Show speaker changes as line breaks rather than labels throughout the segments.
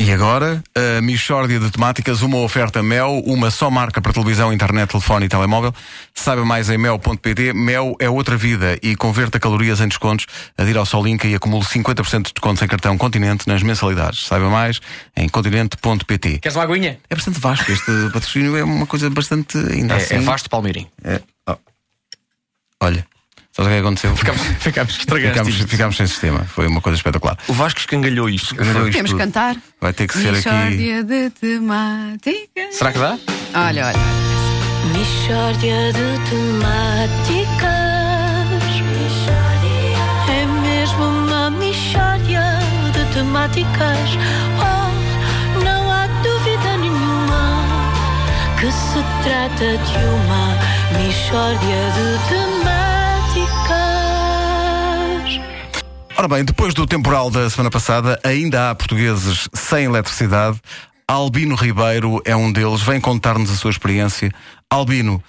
E agora, a Michórdia de Temáticas, uma oferta Mel, uma só marca para televisão, internet, telefone e telemóvel. Saiba mais em mel.pt. Mel é outra vida e converta calorias em descontos. Adira ao Solinka e acumule 50% de descontos em cartão Continente nas mensalidades. Saiba mais em continente.pt.
Queres uma aguinha?
É bastante vasto. Este patrocínio é uma coisa bastante. Ainda
É,
assim.
é vasto Palmeirim.
É. Oh. Olha, sabes o que é que aconteceu?
Ficámos, ficámos estragados.
Ficámos, ficámos sem sistema. Foi uma coisa espetacular.
O Vasco escangalhou isto.
Ganhou isto
Temos que cantar.
Vai ter que ser aqui.
Michórdia de temáticas.
Será que dá?
Olha, olha.
Michórdia de temáticas. É mesmo uma michórdia de temáticas. Oh, não há dúvida nenhuma que se trata de uma michórdia de temáticas.
Ora bem, depois do temporal da semana passada, ainda há portugueses sem eletricidade. Albino Ribeiro é um deles. Vem contar-nos a sua experiência. Albino,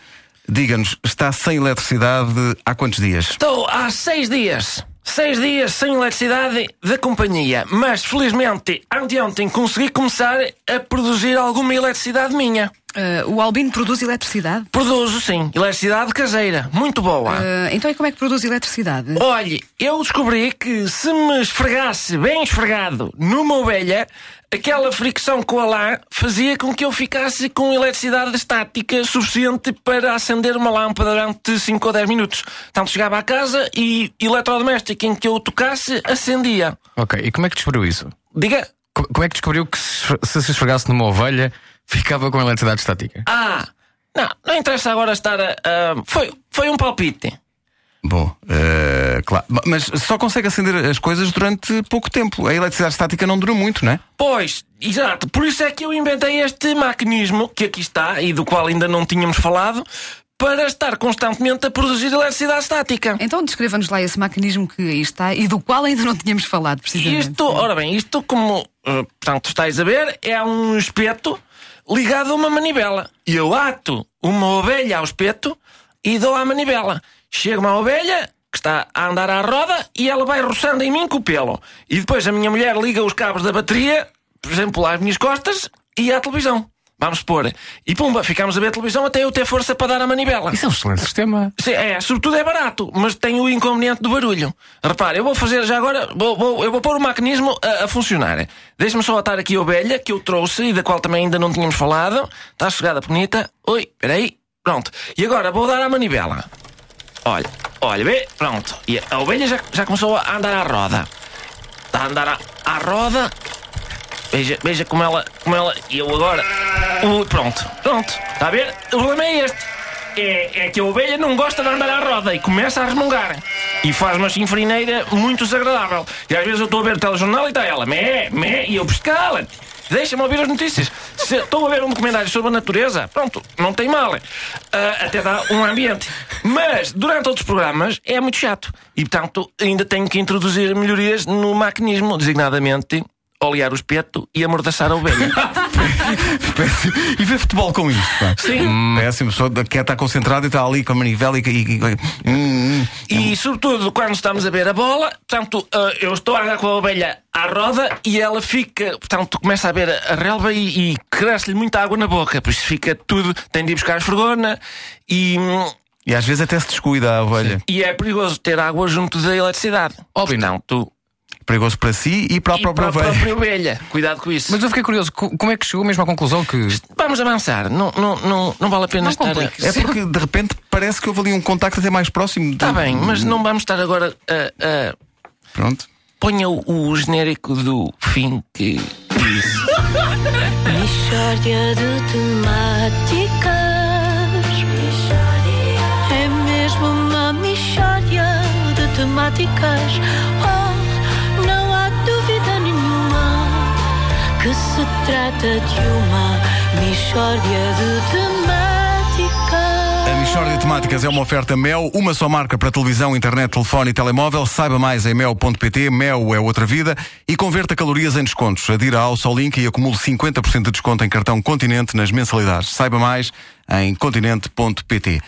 diga-nos, está sem eletricidade há quantos dias?
Estou há seis dias. Seis dias sem eletricidade da companhia. Mas, felizmente, anteontem consegui começar a produzir alguma eletricidade minha.
Ah, o Albino produz eletricidade?
Produzo, sim. Eletricidade caseira. Muito boa.
Ah, então e como é que produz eletricidade?
Olhe, eu descobri que se me esfregasse bem esfregado numa ovelha, aquela fricção com a lã fazia com que eu ficasse com eletricidade estática suficiente para acender uma lâmpada durante 5 ou 10 minutos. Tanto chegava à casa e eletrodoméstico em que eu tocasse acendia.
Ok, e como é que descobriu isso?
Diga.
Co- Como é que descobriu que se se se esfregasse numa ovelha ficava com eletricidade estática?
Ah, não, não interessa agora estar a. a- foi, foi um palpite.
Bom, eh, claro. Mas só consegue acender as coisas durante pouco tempo. A eletricidade estática não dura muito, não é?
Pois, exato. Por isso é que eu inventei este mecanismo que aqui está e do qual ainda não tínhamos falado para estar constantemente a produzir eletricidade estática.
Então descreva-nos lá esse mecanismo que aí está e do qual ainda não tínhamos falado, precisamente.
Isto, ora bem, isto como, eh, portanto, estáis a ver, é um espeto ligado a uma manivela. E eu ato uma ovelha ao espeto e dou à manivela. Chega uma ovelha que está a andar à roda e ela vai roçando em mim com o pelo. E depois a minha mulher liga os cabos da bateria, por exemplo, às minhas costas e à televisão. Vamos supor. E pumba, ficamos a ver a televisão até eu ter força para dar a manivela.
Isso é um excelente sistema.
Sim, é, sobretudo é barato, mas tem o inconveniente do barulho. Repare, eu vou fazer já agora, vou, vou- eu vou pôr o mecanismo a, a funcionar. Deixa-me só atar aqui a ovelha que eu trouxe e da qual também ainda não tínhamos falado. Está chegada bonita. Oi, peraí. Pronto. E agora vou dar a manivela. Olha, olha, vê, pronto. E a ovelha já, já começou a andar à roda. Está a andar à, à roda. Veja, veja como ela, como ela. E eu agora. Pronto, pronto. Está a ver? O problema é este. É, é que a ovelha não gosta de andar à roda e começa a resmungar. E faz uma chinfrineira muito desagradável. E às vezes eu estou a ver o telejornal e está ela, mé, mé, e eu pescá-la. Deixa-me ouvir as notícias. Estou a ver um documentário sobre a natureza, pronto, não tem mal. Ah, até dá um ambiente. Mas, durante outros programas, é muito chato. E, portanto, ainda tenho que introduzir melhorias no mecanismo, designadamente olear o espeto e amordaçar a ovelha.
E ver futebol com isto. pá.
Sim.
Péssimo. A pessoa quer estar concentrada e está ali com a manivela e. e, hum, hum.
E, sobretudo, quando estamos a ver a bola, portanto, ah, eu estou a andar com a ovelha à roda e ela fica, portanto, começa a ver a, relva e, e cresce-lhe muita água na boca. Por isso fica tudo, tem de ir buscar a esfregona e, hum,
E às vezes até se descuida a ovelha.
e é perigoso ter água junto da eletricidade.
Óbvio, não.
Portanto,
Perigoso para si e para a
e
própria
para a
ovelha.
própria ovelha. Cuidado com isso.
Mas eu fiquei curioso, co- como é que chegou mesmo à conclusão que.
Vamos avançar. Não, não, não, não vale a pena
Não
estar.
compliques.
É porque de repente parece que houve ali um contacto até mais próximo.
Está Tá bem, mas não vamos estar agora a. a-
Pronto.
Ponha o, o genérico do fim que.
Michórdia de temáticas. É mesmo uma michórdia de temáticas. Oh, que se trata de uma michórdia de temáticas.
A Michórdia de Temáticas é uma oferta Mel, uma só marca para televisão, internet, telefone e telemóvel. Saiba mais em mel.pt. Mel é outra vida. E converta calorias em descontos. Adira ao Solink e acumule 50% de desconto em cartão Continente nas mensalidades. Saiba mais em continente.pt.